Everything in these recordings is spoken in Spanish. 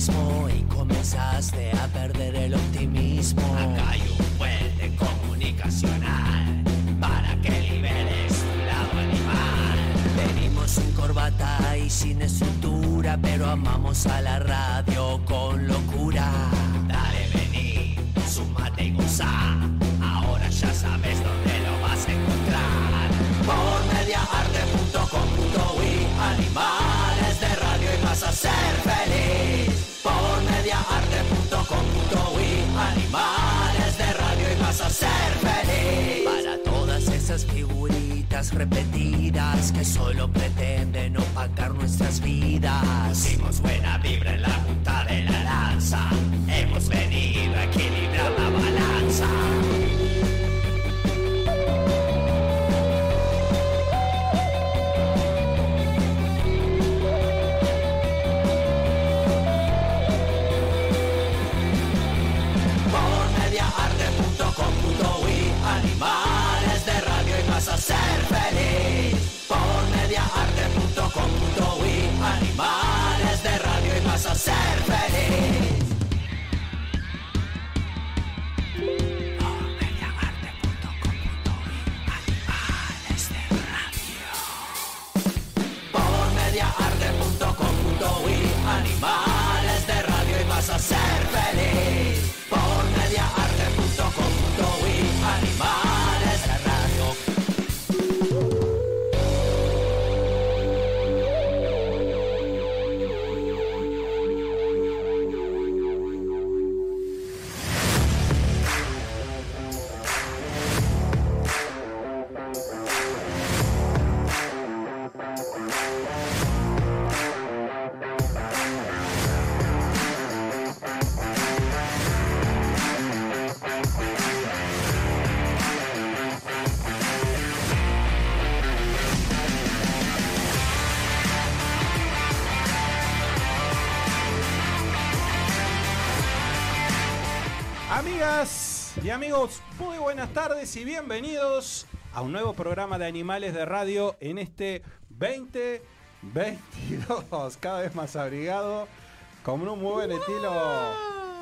mismo y comenzaste a perder el optimismo. Acá hay un puente comunicacional para que liberes tu lado animal. Venimos sin corbata y sin estructura, pero amamos a la radio esas figuritas repetidas que solo pretenden opacar nuestras vidas. Hicimos buena vibra en la punta de la lanza. Hemos venido a equilibrar la balanza. Y amigos, muy buenas tardes y bienvenidos a un nuevo programa de Animales de Radio en este 2022, cada vez más abrigado, con un muy buen estilo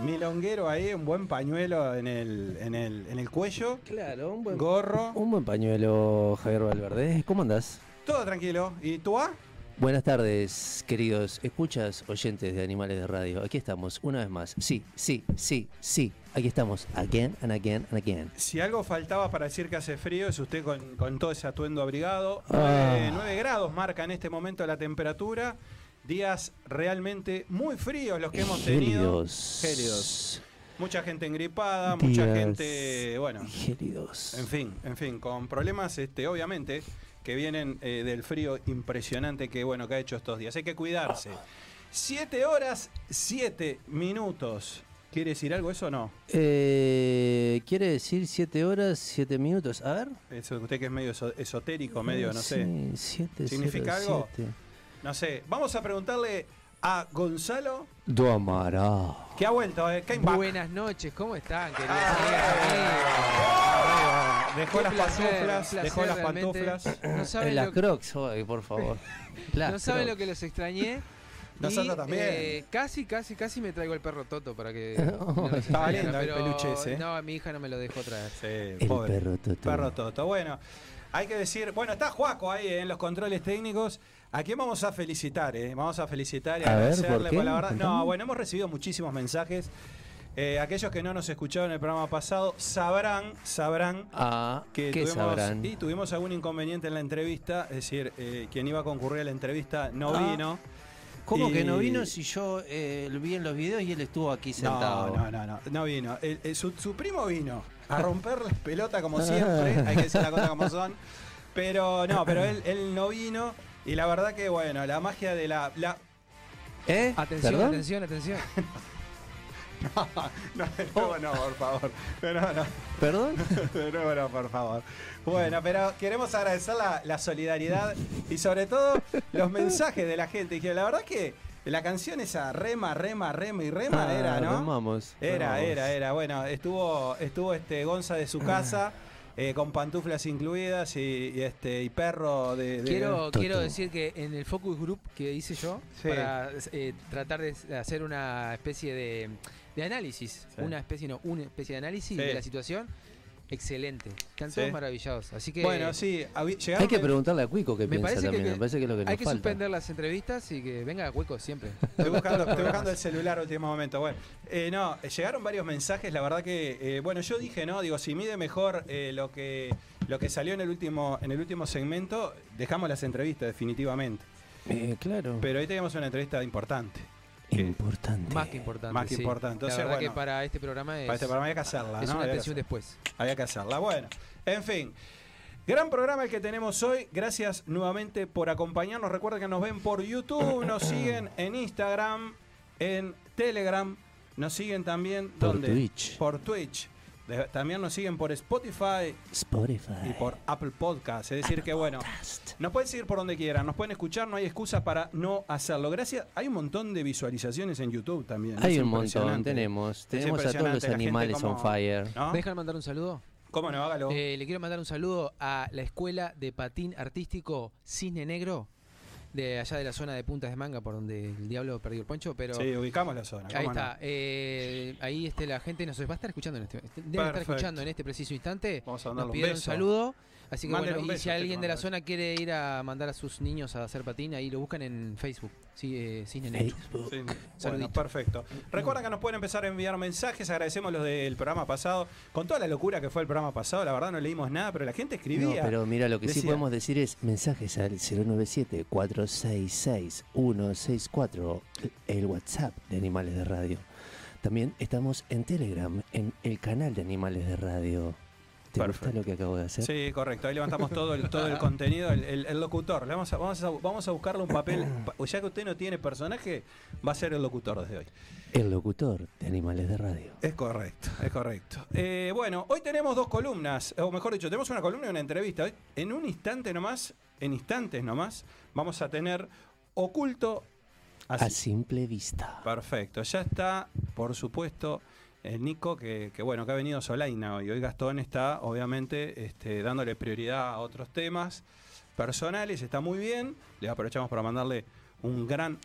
milonguero ahí, un buen pañuelo en el, en el, en el cuello, Claro, un buen, gorro, un buen pañuelo, Javier Valverde. ¿Cómo andás? todo tranquilo. ¿Y tú, ah? Buenas tardes, queridos escuchas, oyentes de Animales de Radio. Aquí estamos, una vez más. Sí, sí, sí, sí. Aquí estamos, again and again and again. Si algo faltaba para decir que hace frío es usted con, con todo ese atuendo abrigado. Ah. 9, grados marca en este momento la temperatura. Días realmente muy fríos los que hemos tenido. Gélidos. Gélidos. Mucha gente engripada, mucha gente, bueno, Gélidos. en fin, en fin, con problemas, este, obviamente, que vienen eh, del frío impresionante que, bueno, que ha hecho estos días. Hay que cuidarse. Siete horas, siete minutos. ¿Quiere decir algo eso o no? Eh, ¿Quiere decir 7 horas, 7 minutos? A ver. Eso, usted que es medio eso- esotérico, medio, no sé. Sí, siete, ¿Significa cero, algo? siete. No sé. Vamos a preguntarle a Gonzalo, Do amará. que ha vuelto, ¿eh? Came back. Buenas noches, ¿cómo están, queridos Ah, amigos? Dejó Qué las placer, pantuflas, dejó las realmente. pantuflas. No En saben, las lo, crocs hoy, por favor. Las no saben lo que los extrañé. Nosotros Y, también. eh, casi, casi, casi me traigo el perro Toto para que. No estaba lindo el pero peluche ese. No, mi hija no me lo dejó traer. Sí, El pobre. perro Toto. Perro Toto. Bueno, hay que decir, bueno, está Juaco ahí en los controles técnicos. ¿A quién vamos a felicitar? Eh? Vamos a felicitar y A ver, agradecerle ¿por qué? por la verdad. No, bueno, hemos recibido muchísimos mensajes. Eh, aquellos que no nos escucharon en el programa pasado sabrán, sabrán Ah, que ¿qué tuvimos, sabrán? y tuvimos algún inconveniente en la entrevista, es decir, eh, quien iba a concurrir a la entrevista no Ah. vino. ¿Cómo Y- que no vino si yo eh, lo vi en los videos y él estuvo aquí sentado? No, no, no, no, no vino. El- el- su, su primo vino a romper las pelotas como siempre, hay que decir las cosas como son. Pero no, pero él, él no vino y la verdad que bueno, la magia de la... la ¿Eh? Atención, ¿Perdón? atención, atención. no, de nuevo no, por favor. De nuevo no, ¿Perdón? de nuevo no, por favor. Bueno, pero queremos agradecer la, la solidaridad y sobre todo los mensajes de la gente. Que la verdad que la canción esa rema, rema, rema y rema Ah, era, ¿no? remamos, Era, era, era. Bueno, estuvo, estuvo este Gonza de su casa. Eh, con pantuflas incluidas y, y, este y perro de. de- Quiero, quiero decir que en el focus group que hice yo, Sí. para eh, tratar de hacer una especie de, de análisis, Sí. una especie, no, una especie de análisis Sí. de la situación, excelente. Están Sí. todos maravillados. Así que Bueno, sí, habi- llegaron Hay que preguntarle a Cuico qué Me piensa parece también. que me parece que es lo que nos hay que falta. suspender las entrevistas y que venga Hueco siempre. Estoy buscando, estoy buscando el celular último momento. Bueno, eh, no, eh, llegaron varios mensajes. La verdad que, eh, bueno, yo dije, no, digo, si mide mejor eh, lo que lo que salió en el último en el último segmento, dejamos las entrevistas definitivamente. Eh, claro. Pero hoy teníamos una entrevista importante. Que- Importante. Más que importante. Más que sí. importante. Entonces, la verdad bueno, que para este programa es, Para este programa había que hacerla, es ¿no? una Había que atención hacerla. después. Había que hacerla. Bueno, en fin. Gran programa el que tenemos hoy. Gracias nuevamente por acompañarnos. Recuerden que nos ven por YouTube, nos siguen en Instagram, en Telegram, nos siguen también Por ¿dónde? Twitch. Por Twitch. De- También nos siguen por Spotify Spotify. y por Apple Podcast. Es decir, que bueno, nos pueden seguir por donde quieran, nos pueden escuchar, no hay excusa para no hacerlo. Gracias, hay un montón de visualizaciones en YouTube también. Hay es un montón, tenemos. Es Tenemos a todos los animales on fire. ¿No? ¿Me dejan mandar un saludo? ¿Cómo no? Hágalo. Eh, le quiero mandar un saludo a la escuela de patín artístico Cisne Negro, de allá de la zona de Puntas de Manga, por donde el diablo perdió el poncho, pero sí, ubicamos la zona. ahí está. Eh, ahí este, la gente nos va a estar escuchando en este, debe estar escuchando en este preciso instante. Vamos a Nos un pidieron un beso. saludo. Así que Mándele bueno, un y si alguien de la zona quiere ir a mandar a sus niños a hacer patín, ahí lo buscan en Facebook. Sí, eh, Negro. Facebook. Sí, bueno, Saludito. perfecto. Recuerda que nos pueden empezar a enviar mensajes. Agradecemos los del programa pasado. Con toda la locura que fue el programa pasado, la verdad no leímos nada, pero la gente No, escribía. pero mira, lo que sí podemos decir es mensajes al 097-466-164, el WhatsApp de Animales de Radio. También estamos en Telegram, en el canal de Animales de Radio. ¿Te gusta lo que acabo de hacer? Sí, correcto. Ahí levantamos todo el, todo el contenido. El, el- el locutor. Le vamos, a, vamos, a, vamos a buscarle un papel. pa- Ya que usted no tiene personaje, va a ser el locutor desde hoy. El locutor de Animales de Radio. Es correcto, es correcto. Eh, bueno, hoy tenemos dos columnas, o mejor dicho, tenemos una columna y una entrevista. Hoy, en un instante nomás, en instantes nomás, vamos a tener oculto. así. A simple vista. Perfecto, ya está, por supuesto, el Nico, que, que bueno, que ha venido Solaina hoy. Hoy Gastón está, obviamente, este, dándole prioridad a otros temas personales, está muy bien. Le aprovechamos para mandarle un gran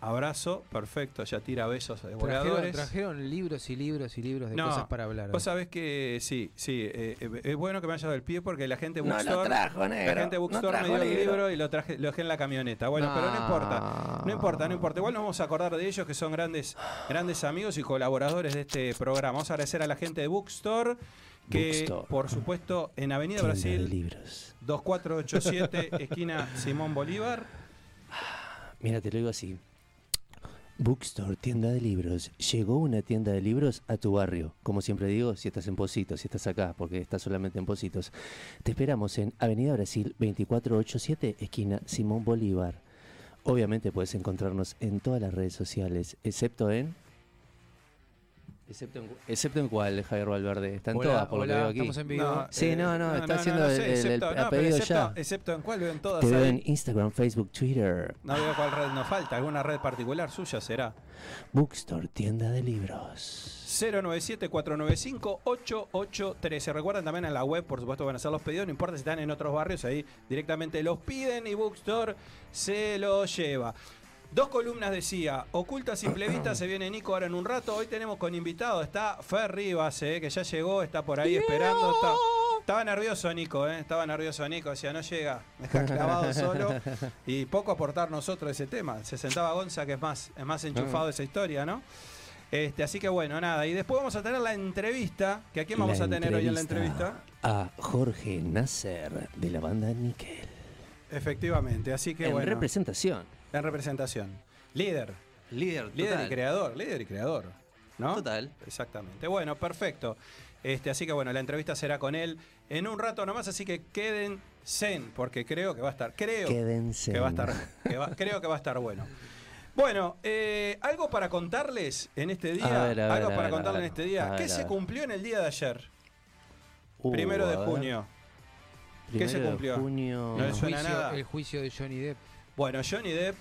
abrazo. Perfecto, ya tira besos de Trajeron, voladores. trajeron libros y libros y libros de No, cosas para hablar. Vos sabés que sí, sí, eh, eh, es bueno que me haya dado el pie porque la gente No lo Bookstore, trajo, la gente no Bookstore me trajo dio el libro. y lo traje, lo dejé en la camioneta. Bueno, pero no importa. No importa, no importa. Igual nos vamos a acordar de ellos que son grandes, grandes amigos y colaboradores de este programa. Vamos a agradecer a la gente de Bookstore, que Bookstore. por supuesto en Avenida Tienda de Brasil libros. 2487, esquina Simón Bolívar. Mira, te lo digo así. Bookstore, tienda de libros. Llegó una tienda de libros a tu barrio. Como siempre digo, si estás en Positos, si estás acá, porque estás solamente en Positos. Te esperamos en Avenida Brasil 2487, esquina Simón Bolívar. Obviamente puedes encontrarnos en todas las redes sociales, excepto en... Excepto en, excepto en cuál, Javier Valverde. Está en Hola, todas, por hola, lo que veo aquí. estamos en vivo. Sí, no, no, está haciendo el- excepto, apellido excepto, ya. excepto en cuál ven todas Te veo en Instagram, Facebook, Twitter. No veo cuál red nos falta, alguna red particular suya será. Bookstore, tienda de libros. 097-495-8813. Recuerden también en la web, por supuesto, van a hacer los pedidos. No importa si están en otros barrios, ahí directamente los piden y Bookstore se los lleva. Dos columnas decía, oculta simple vista, se viene Nico ahora en un rato. Hoy tenemos con invitado, está Fer Rivas, eh, que ya llegó, está por ahí esperando. está- estaba nervioso Nico, eh, estaba nervioso Nico, decía, no llega, me deja clavado solo. Y poco aportar nosotros ese tema. Se sentaba Gonza, que es más, es más enchufado de esa historia, ¿no? Este, así que bueno, nada. Y después vamos a tener la entrevista. ¿Que ¿A quién vamos La a tener hoy en la entrevista? A Jorge Nasser de la banda Nickel. Efectivamente, así que en bueno. representación. En representación. Líder. Líder, Líder y creador. Líder y creador. ¿No? Total. Exactamente. Bueno, perfecto. Este, así que bueno, la entrevista será con él en un rato nomás, así que quédense, porque creo que va a estar. Creo Quédense. que va a estar. que va- creo que va a estar bueno. Bueno, eh, algo para contarles en este día. A ver, a ver, algo a para ver, contarles en este día. ¿Qué se cumplió en el día de ayer? Uh, primero de junio. ¿Qué se Primero de cumplió? junio. No le suena juicio, nada. el juicio de Johnny Depp. Bueno, Johnny Depp,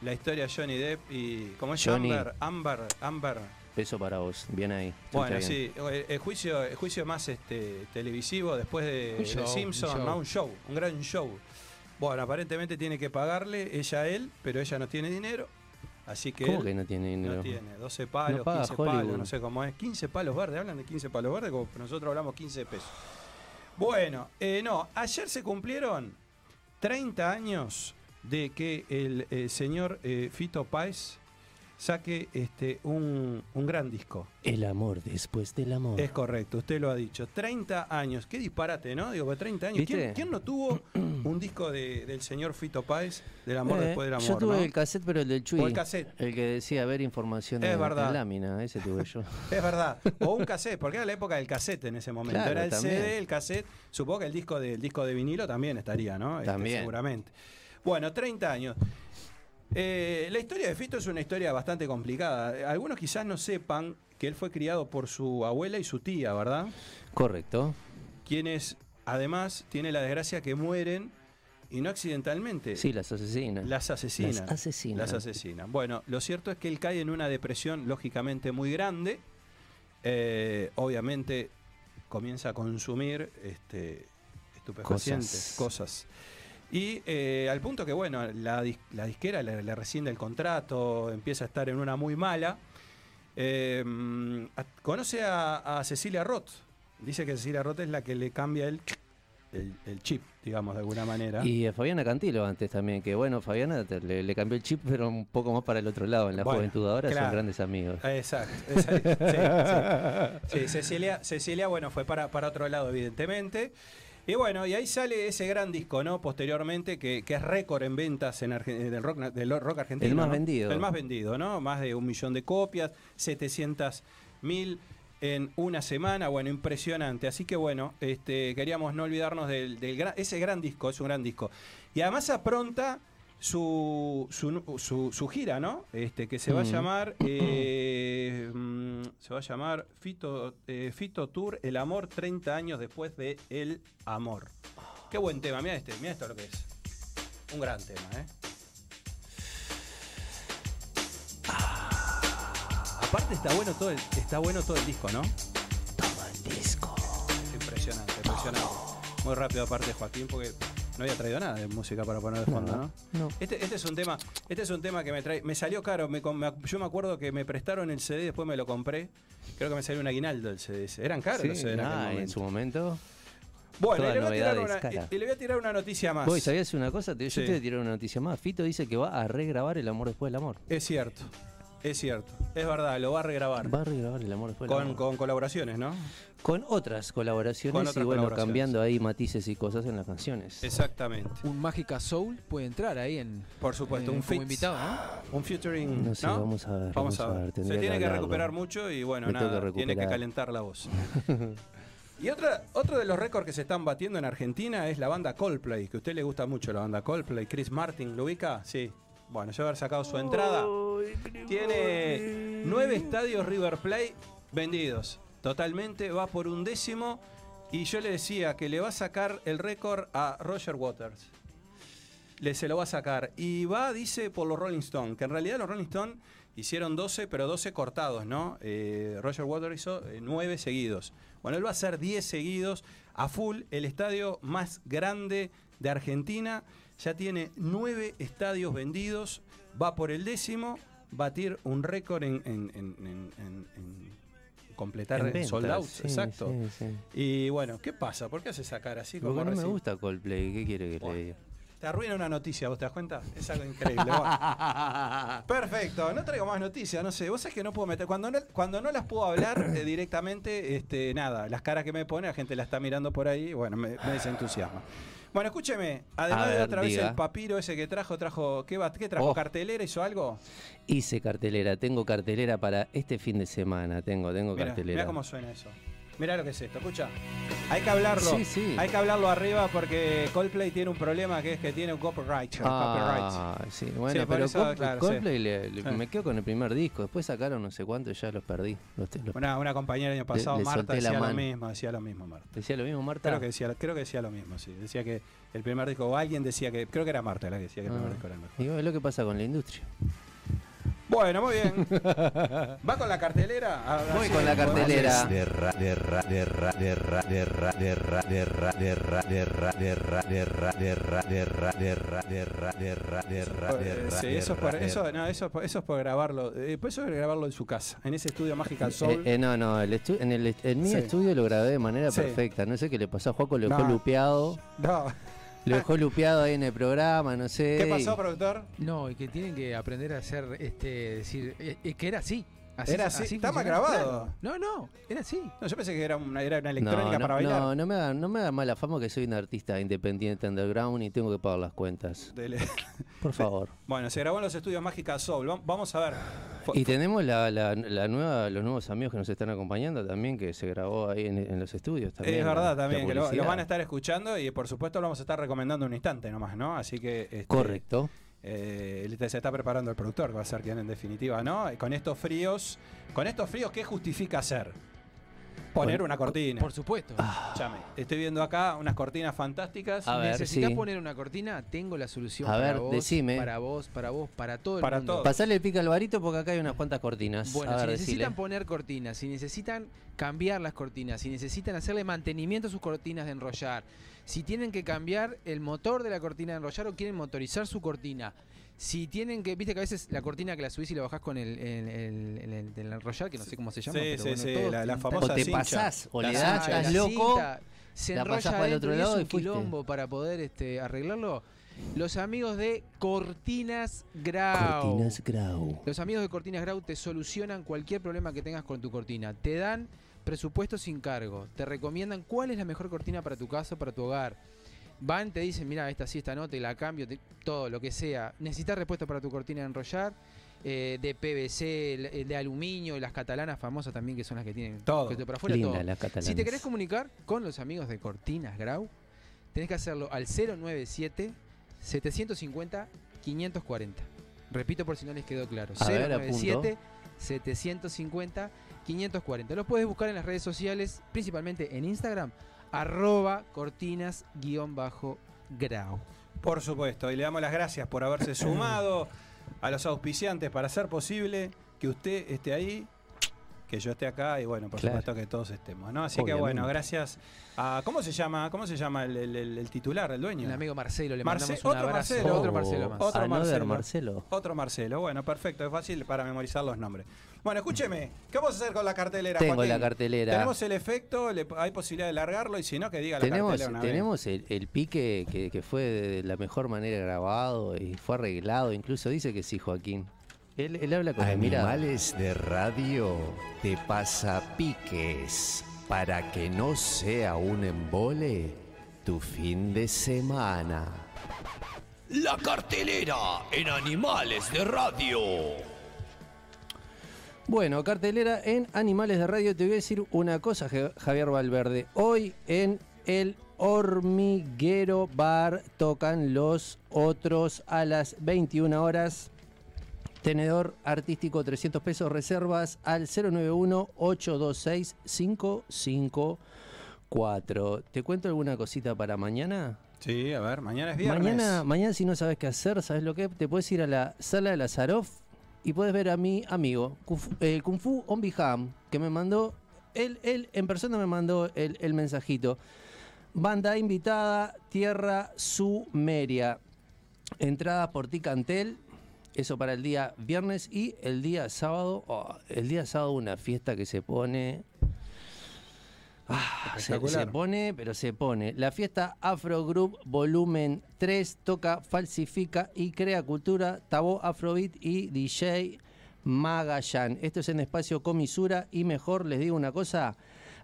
la historia de Johnny Depp y. ¿Cóes Johnny. Amber? Amber, Amber. Peso para vos. Bien ahí. Bueno, bien. sí, el, el juicio, el juicio más este, televisivo después de, de show, Simpson, un show. ¿no? un show, un gran show. Bueno, aparentemente tiene que pagarle ella a él, pero ella no tiene dinero. Así que ¿Cómo que no tiene dinero? no tiene 12 palos, No paga 15 palos, Hollywood. no sé cómo es. 15 palos verdes, hablan de 15 palos verdes, como nosotros hablamos 15 pesos. Bueno, eh, no, ayer se cumplieron 30 años de que el eh, señor eh, Fito Páez saque este, un, un gran disco. El amor después del amor. Es correcto, usted lo ha dicho. 30 años, qué disparate, ¿no? Digo, pues 30 años. ¿Viste? ¿Quién, quién no tuvo un disco de- del señor Fito Páez, del amor Eh, después del amor? Yo tuve ¿no? el cassette, pero el del Chuy. O el cassette. El que decía ver información Es en, verdad. en lámina. Ese tuve yo. Es verdad. O un cassette, porque era la época del cassette en ese momento. Claro, era el también. CD, el cassette. Supongo que el disco de, el disco de vinilo también estaría, ¿no? Este, También. seguramente. Bueno, 30 años. Eh, la historia de Fito es una historia bastante complicada. Algunos quizás no sepan que él fue criado por su abuela y su tía, ¿verdad? Correcto. Quienes además tiene la desgracia que mueren y no accidentalmente. Sí, las asesinas. Las asesinan. Las asesinan. Las asesinan. Bueno, lo cierto es que él cae en una depresión lógicamente muy grande. Eh, obviamente comienza a consumir este, estupefacientes, cosas. Y eh, al punto que, bueno, la, dis- la disquera le, le rescinde el contrato, empieza a estar en una muy mala. Eh, a- conoce a, a Cecilia Roth. Dice que Cecilia Roth es la que le cambia el, el, el chip, digamos, de alguna manera. Y a Fabiana Cantilo antes también, que bueno, Fabiana te- le, le cambió el chip, pero un poco más para el otro lado. En la Bueno, juventud ahora claro. son grandes amigos. Exacto. sí, sí. Sí, Cecilia, Cecilia, bueno, fue para, para otro lado, evidentemente. Y bueno, y ahí sale ese gran disco, ¿no? Posteriormente, que, que es récord en ventas en Arge- del, rock, del rock argentino. El más ¿no? vendido. El más vendido, ¿no? Más de un millón de copias, 700 mil en una semana, bueno, impresionante. Así que bueno, este, queríamos no olvidarnos del, del gran, ese gran disco, es un gran disco. Y además apronta su, su, su- su gira, ¿no? Este, que se va a Mm. llamar, eh, mm, se va a llamar Fito, eh, Fito Tour, El Amor 30 años después de El Amor. Qué buen tema, mira este, mira esto lo que es. Un gran tema, ¿eh? Aparte está bueno todo el, está bueno todo el disco, ¿no? Toma el disco. Impresionante, impresionante. Muy rápido aparte Joaquín, porque no había traído nada de música para poner de fondo, ¿no? No. Este, este es un tema, este es un tema que me trae, me salió caro, me yo me acuerdo que me prestaron el CD, después me lo compré. Creo que me salió un aguinaldo el CD. Eran caros los CD en ah, su momento. Bueno, y le, voy a una, y- le voy a tirar una noticia más. Vos, ¿sabías una cosa? Te- Yo Sí. te voy a tirar una noticia más. Fito dice que va a regrabar El amor después del amor. Es cierto, es cierto, es verdad, lo va a regrabar. Va a regrabar El amor después Con, amor. con colaboraciones, ¿no? Con otras colaboraciones Con otras y bueno, colaboraciones. cambiando ahí matices y cosas en las canciones. Exactamente. Un Mágica Soul puede entrar ahí en. Por supuesto, eh, un como invitado, ¿no? Un featuring, No sé, ¿no? vamos a ver. Vamos a ver. Se tiene que, recuperar mucho y bueno, Me nada, que tiene que calentar la voz. y otra, otro de los récords que se están batiendo en Argentina es la banda Coldplay, que a usted le gusta mucho la banda Coldplay. Chris Martin, ¿lo ubica? Sí. Bueno, ya haber sacado su entrada. Tiene nueve estadios River Play vendidos. Totalmente, va por un décimo. Y yo le decía que le va a sacar el récord a Roger Waters. Le se lo va a sacar. Y va, dice, por los Rolling Stones. Que en realidad los Rolling Stones hicieron 12, pero 12 cortados, ¿no? Eh, Roger Waters hizo 9 seguidos. Bueno, él va a hacer 10 seguidos a full. El estadio más grande de Argentina ya tiene 9 estadios vendidos. Va por el décimo. Batir un récord en, en- en- en- en- en completar ventas, sold out. sí, exacto. sí, sí. Y bueno, ¿qué pasa? ¿Por qué hace esa cara así? como Porque no me gusta Coldplay. ¿Qué quiere que Bueno. le diga? Te arruina una noticia, ¿vos te das cuenta? Es algo increíble. Bueno. Perfecto, no traigo más noticias, no sé. Vos sabés que no puedo meter. Cuando no, cuando no las puedo hablar eh, directamente, este, nada, las caras que me pone, la gente la está mirando por ahí, bueno, me, me desentusiasma. Bueno, escúcheme, además A de ver, otra vez el papiro ese que trajo, trajo, ¿qué, va, qué trajo? Oh. ¿Cartelera? ¿Hizo algo? Hice cartelera. Tengo cartelera para este fin de semana. Tengo, tengo cartelera. mira cómo suena eso. Mira lo que es esto, escucha. Hay que hablarlo. Sí, sí. Hay que hablarlo arriba porque Coldplay tiene un problema que es que tiene un copyright. copyright. Ah, sí, bueno, Sí, pero eso, Coldplay, claro, Coldplay le- le- Sí. me quedo con el primer disco. Después sacaron no sé cuántos y ya los perdí. Los, Una, una compañera el año pasado, le Marta, decía lo mismo, decía lo mismo, Marta. ¿Decía lo mismo, Marta? Creo que decía, creo que decía lo mismo, sí. Decía que el primer disco, o alguien decía que, creo que era Marta la que decía que el primer Ah. disco era el mejor. Digo, es lo que pasa con la industria. Bueno, muy bien. ¿Va con la cartelera? Voy con la cartelera. De ra- de ra- de ra- de ra- de ra- de ra- de ra- de ra- de ra- de ra- de ra- de ra- de ra- de ra- de ra- de ra- de ra- de Eh, ra- Sí, de eso es por, eso, no, eso, es por- eso es por grabarlo. Eh, pues eso es grabarlo en su casa, en ese estudio. Eh, eh, no, no, el estu- en, el, en mi estudio lo grabé de manera perfecta. No sé qué le pasó a Juaco, lo dejó lupeado. No. Lo dejó lupeado ahí en el programa, no sé. ¿Qué pasó, y- productor? No, y que tienen que aprender a hacer, este, decir, eh, eh, que era así. Así Era así, funcionaba. grabado. Claro. No, no, era así. No, yo pensé que era una, era una electrónica no, para bailar. no, no me hagan, no me hagan mala fama que soy un artista independiente underground y tengo que pagar las cuentas. Dele. Por favor. Bueno, se grabó en los estudios Magical Soul. Vam- Vamos a ver. Y tenemos la, la- la nueva, los nuevos amigos que nos están acompañando también, que se grabó ahí en, en los estudios también. es verdad la también, que lo, lo van a estar escuchando y por supuesto lo vamos a estar recomendando en un instante nomás, ¿no? Así que... este, Correcto. Eh, se está preparando el productor, va a ser quien en definitiva, ¿no? Y Con estos fríos, con estos fríos, ¿qué justifica hacer? Poner una cortina. Por supuesto. Escuchame, estoy viendo acá unas cortinas fantásticas. A ver, ¿Necesitas sí. poner una cortina? Tengo la solución A para ver, vos, decime. para vos, para vos, para todo el Para mundo. todos. Pasarle el pica al varito porque acá hay unas cuantas cortinas. Bueno, a si ver, necesitan decile. poner cortinas, si necesitan cambiar las cortinas, si necesitan hacerle mantenimiento a sus cortinas de enrollar, si tienen que cambiar el motor de la cortina de enrollar o quieren motorizar su cortina, si tienen que, viste que a veces la cortina que la subís y la bajás con el, el, el- el- el- el enrollar, que no sé cómo se llama, Sí, pero sí, bueno, sí, la- la famosa O te cincha. pasás, o La le das, cincha, estás loco. cinta se la enrolla para el otro adentro y lado es un quilombo para poder este, arreglarlo. Los amigos de Cortinas Grau. Cortinas Grau. Los amigos de Cortinas Grau te solucionan cualquier problema que tengas con tu cortina. Te dan presupuesto sin cargo. Te recomiendan cuál es la mejor cortina para tu casa, para tu hogar. Van, te dicen, mira, esta sí, esta no, te la cambio, te- todo lo que sea. Necesitas respuesta para tu cortina de enrollar, eh, de PVC, el- de aluminio, las catalanas famosas también, que son las que tienen Todo. que te- por afuera Linda todo. la catalana. Si te querés comunicar con los amigos de Cortinas Grau, tenés que hacerlo al 097 750 540. Repito por si no les quedó claro. A ver, 097 750 540. Los puedes buscar en las redes sociales, principalmente en Instagram, arroba cortinas-grau. Por supuesto, y le damos las gracias por haberse sumado a los auspiciantes para hacer posible que usted esté ahí, que yo esté acá y bueno, por Claro. supuesto que todos estemos, ¿no? Así que bueno, gracias a ¿cómo se llama? ¿Cómo se llama el, el- el- el titular, el dueño? El amigo Marcelo, le Marce- mandamos un otro abrazo. Marcelo. Otro Marcelo más. Otro Another Marcelo. Marcelo. Otro Marcelo, bueno, perfecto, es fácil para memorizar los nombres. Bueno, escúcheme, ¿qué vamos a hacer con la cartelera? Tengo Joaquín? la cartelera. Tenemos el efecto, le- hay posibilidad de largarlo y si no, que diga la Tenemos, cartelera una vez. tenemos el, el pique que, que fue de la mejor manera grabado y fue arreglado. Incluso dice que sí, Joaquín. Él, él habla con. Animales de radio te pasa piques para que no sea un embole tu fin de semana. La cartelera en Animales de Radio. Bueno, cartelera en Animales de Radio. Te voy a decir una cosa, Ja- Javier Valverde. Hoy en el Hormiguero Bar tocan los otros a las 21 horas. Tenedor artístico 300 pesos, reservas al 091-826-554. ¿Te cuento alguna cosita para mañana? Sí, a ver, mañana es viernes. Mañana, mañana si no sabes qué hacer, ¿sabes lo que? Te puedes ir a la sala de Lazaroff y puedes ver a mi amigo, eh, Kung Fu On Biham, que me mandó, él, él en persona me mandó el, el mensajito. Banda invitada, Tierra Sumeria. Entrada por Ticantel, eso para el día viernes y el día sábado, oh, el día sábado una fiesta que se pone... Ah, se, pone, pero se pone. La fiesta Afro Group Volumen 3 toca, falsifica y crea cultura, Tabó Afrobeat y DJ Magallan. Esto es en espacio Comisura y mejor les digo una cosa,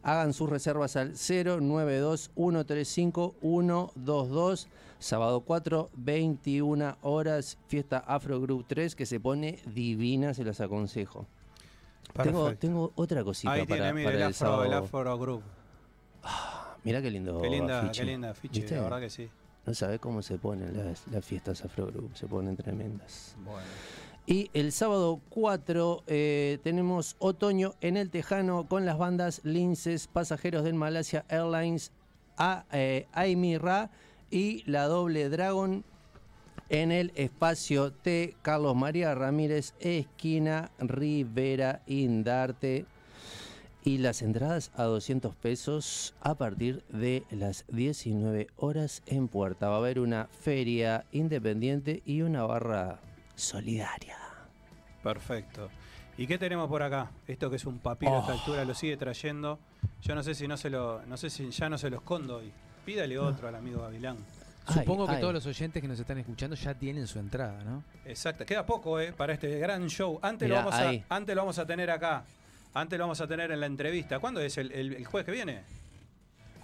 hagan sus reservas al 092-135-122, sábado 4, 21 horas, fiesta Afro Group 3 que se pone divina, se las aconsejo. Tengo, tengo otra cosita Ahí para, tiene, mire, para el el, afro, sábado. el afro group. Mirá qué lindo qué linda, afiche. qué linda afiche, ¿Viste? la verdad que sí. No sabés cómo se ponen las, las fiestas Afro Group, se ponen tremendas. Bueno. Y el sábado 4 eh, tenemos otoño en el Tejano con las bandas Linces, Pasajeros del Malasia Airlines, a, eh, Aimi Ra y la Doble Dragon en el espacio T. Carlos María Ramírez, esquina Rivera Indarte. Y las entradas a 200 pesos a partir de las 19 horas en puerta. Va a haber una feria independiente y una barra solidaria. Perfecto. ¿Y qué tenemos por acá? Esto que es un papiro a esta Oh. altura lo sigue trayendo. Yo no sé si no se lo, no sé si ya no se lo escondo hoy. Pídale otro al amigo Gavilán. Supongo Ay, que ay. todos los oyentes que nos están escuchando ya tienen su entrada, ¿no? Exacto. Queda poco, ¿eh? Para este gran show. Antes, Mirá, lo vamos a, antes lo vamos a tener acá. Antes lo vamos a tener en la entrevista. ¿Cuándo es? ¿El, el, el jueves que viene?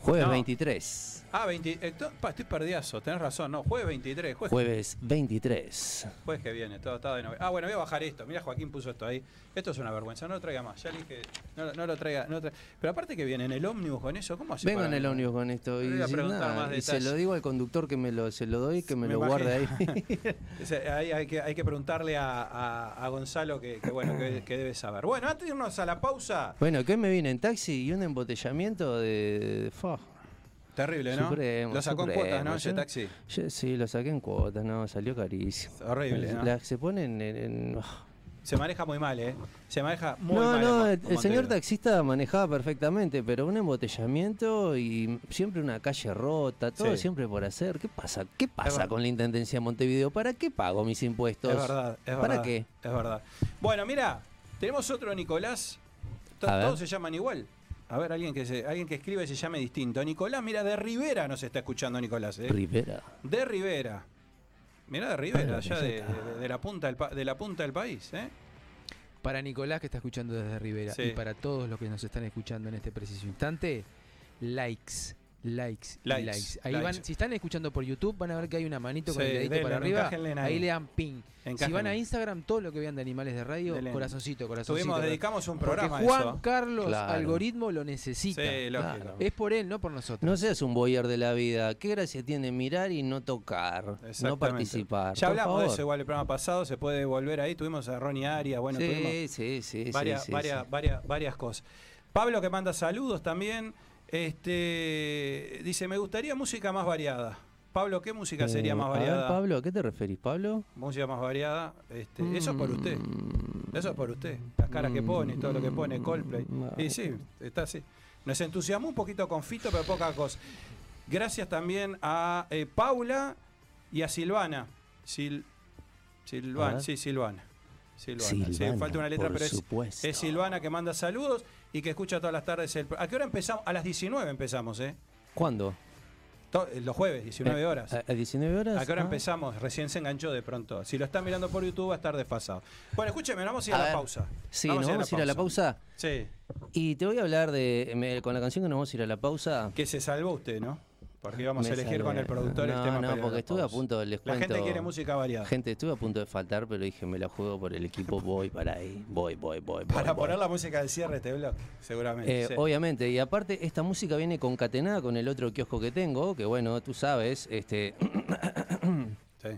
Jueves No. 23. Ah, 20. eh, to- pa, estoy perdiazo. Tenés razón. No, jueves 23. Jueves, Jueves 23. jueves que viene. Todo está de novedad. Ah, bueno, voy a bajar esto. Mira, Joaquín puso esto ahí. Esto es una vergüenza. No lo traiga más. Ya le dije. No, lo- no lo traiga. no. Pero aparte que viene en el ómnibus con eso. ¿Cómo hace? Vengo para- en el ómnibus con esto y, Le voy a sin preguntar nada, más y se lo digo al conductor que me lo, se lo doy, que me, Me lo guarde ahí. imagino. Ahí hay que, hay que preguntarle a, a- a Gonzalo que, que bueno que, que debe saber. Bueno, antes de irnos a la pausa, bueno, que me viene en taxi y un embotellamiento de... fa, terrible, ¿no? Supremo, Lo sacó en cuotas, ¿no? Yo- taxi. yo sí, lo saqué en cuotas, no, salió carísimo. Horrible, ¿no? La- se ponen en... en- ah. Se maneja muy mal, ¿eh? Se maneja muy no, mal. no, Mo- el, señor taxista manejaba perfectamente, pero un embotellamiento y siempre una calle rota, todo Sí. siempre por hacer. ¿Qué pasa? ¿Qué pasa con la Intendencia de Montevideo? ¿Para qué pago mis impuestos? Es verdad, es ¿Para verdad. qué? Es verdad. Bueno, mira, tenemos otro Nicolás. To- A ver. Todos se llaman igual. A ver, alguien que se, alguien que escribe y se llame distinto. Nicolás, mira, de Rivera nos está escuchando Nicolás, ¿eh? Rivera. De Rivera. Mirá de Rivera, ya de, camiseta. de- de la punta del, de la punta del país, ¿eh? Para Nicolás que está escuchando desde Rivera Sí. y para todos los que nos están escuchando en este preciso instante, likes, likes, Likes, likes. Ahí likes. van, si están escuchando por YouTube, van a ver que hay una manito con Sí, el dedito denle, para arriba. ahí. Ahí le dan ping. Si van a Instagram, todo lo que vean de animales de radio, Denle. corazoncito, corazoncito. Tuvimos, dedicamos un Porque programa a Juan eso. Carlos Claro. Algoritmo lo necesita. Sí, lógico. Claro. Es por él, no por nosotros. No seas un boyer de la vida. ¿Qué gracia tiene mirar y no tocar? No participar. Ya Por hablamos de favor. eso igual el programa pasado, se puede volver ahí. Tuvimos a Ronnie Arias, bueno, tuvimos sí, sí, sí, sí, varias, sí, varias, varias, varias cosas. Pablo que manda saludos también. Este dice, me gustaría música más variada. Pablo, ¿qué música sería Eh, más a ver, variada? Pablo, ¿a qué te referís, Pablo? Música más variada. Este, Eso es por usted. Mm, Eso es por usted. Las caras que pone todo lo que pone Coldplay. Mm, Y sí, está así. Nos entusiasmó un poquito con Fito, pero poca cosa. Gracias también a eh, Paula y a Silvana. Sil, Silvana, sí, Silvana. Silvana. Sí, falta una letra, por pero es, supuesto. es Silvana que manda saludos y que escucha todas las tardes el ¿A qué hora empezamos? A las 19 empezamos, ¿eh? ¿Cuándo? To- eh, los jueves, 19 Eh, horas. ¿A, a 19 horas? ¿A qué hora Ah. empezamos? Recién se enganchó de pronto. Si lo están mirando por YouTube va a estar desfasado. Bueno, escúcheme, vamos a ir a, A la ver. pausa. Sí, nos vamos a ir a la pausa. Sí. Y te voy a hablar de. me- con la canción que nos vamos a ir a la pausa. Que se salvó usted, ¿no? Porque íbamos a elegir con el productor el no, tema. No, porque estuve a punto, les La cuento. gente quiere música variada. Gente, estuve a punto de faltar, pero dije, me la juego por el equipo, voy para ahí. Voy, voy, voy. Para voy. poner la música del cierre de este blog, seguramente. Eh, sí. Obviamente, y aparte esta música viene concatenada con el otro kiosco que tengo, que bueno, tú sabes, este Sí.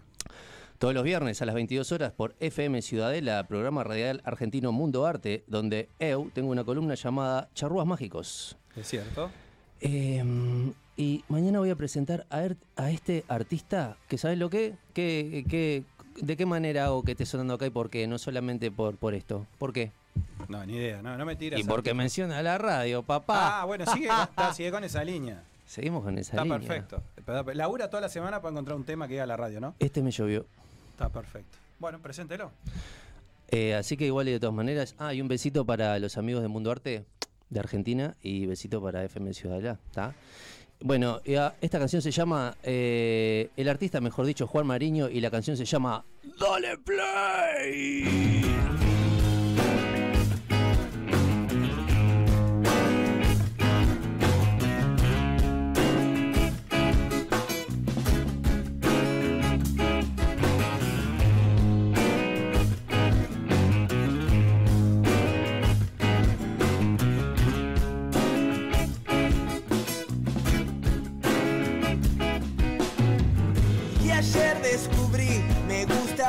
todos los viernes a las 22 horas por FM Ciudadela, programa radial argentino Mundo Arte, donde eu tengo una columna llamada Charrúas Mágicos. Es cierto. Eh, y mañana voy a presentar a, er- a este artista que, ¿sabes lo que? ¿Qué, qué- de qué manera hago que esté sonando acá y por qué? No solamente por, por esto. ¿Por qué? No, ni idea. No, no me tiras. Y porque menciona la radio, papá. Ah, bueno, sigue, está- sigue con esa línea. Seguimos con esa Está línea. perfecto. Labura toda la semana para encontrar un tema que diga la radio, ¿no? Este me llovió. Está perfecto. Bueno, preséntelo. Eh, así que igual y de todas maneras. Ah, y un besito para los amigos de Mundo Arte de Argentina y besito para FM Ciudadela, ¿está? Bueno, esta canción se llama, eh, el artista, mejor dicho, Juan Mariño, y la canción se llama Dale Play.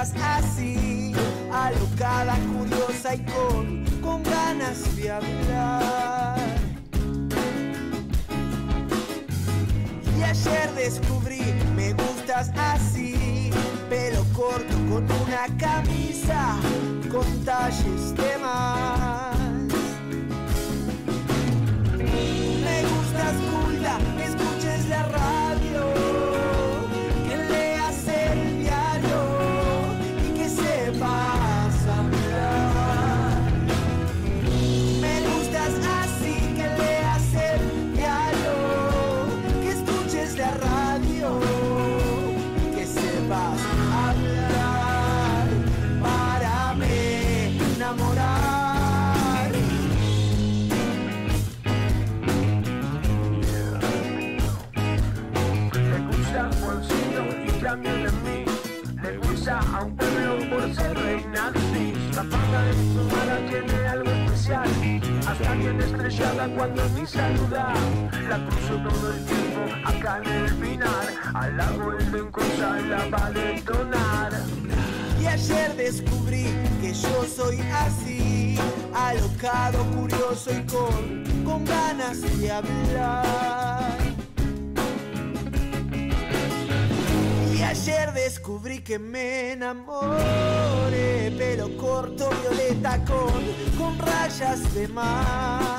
estás así, alocada, curiosa y con, con ganas de hablar. Y ayer descubrí, me gustas así, pelo corto con una camisa, con talles de mar. ganas de hablar. Y ayer descubrí que me enamoré, pero corto violeta con, con rayas de mar.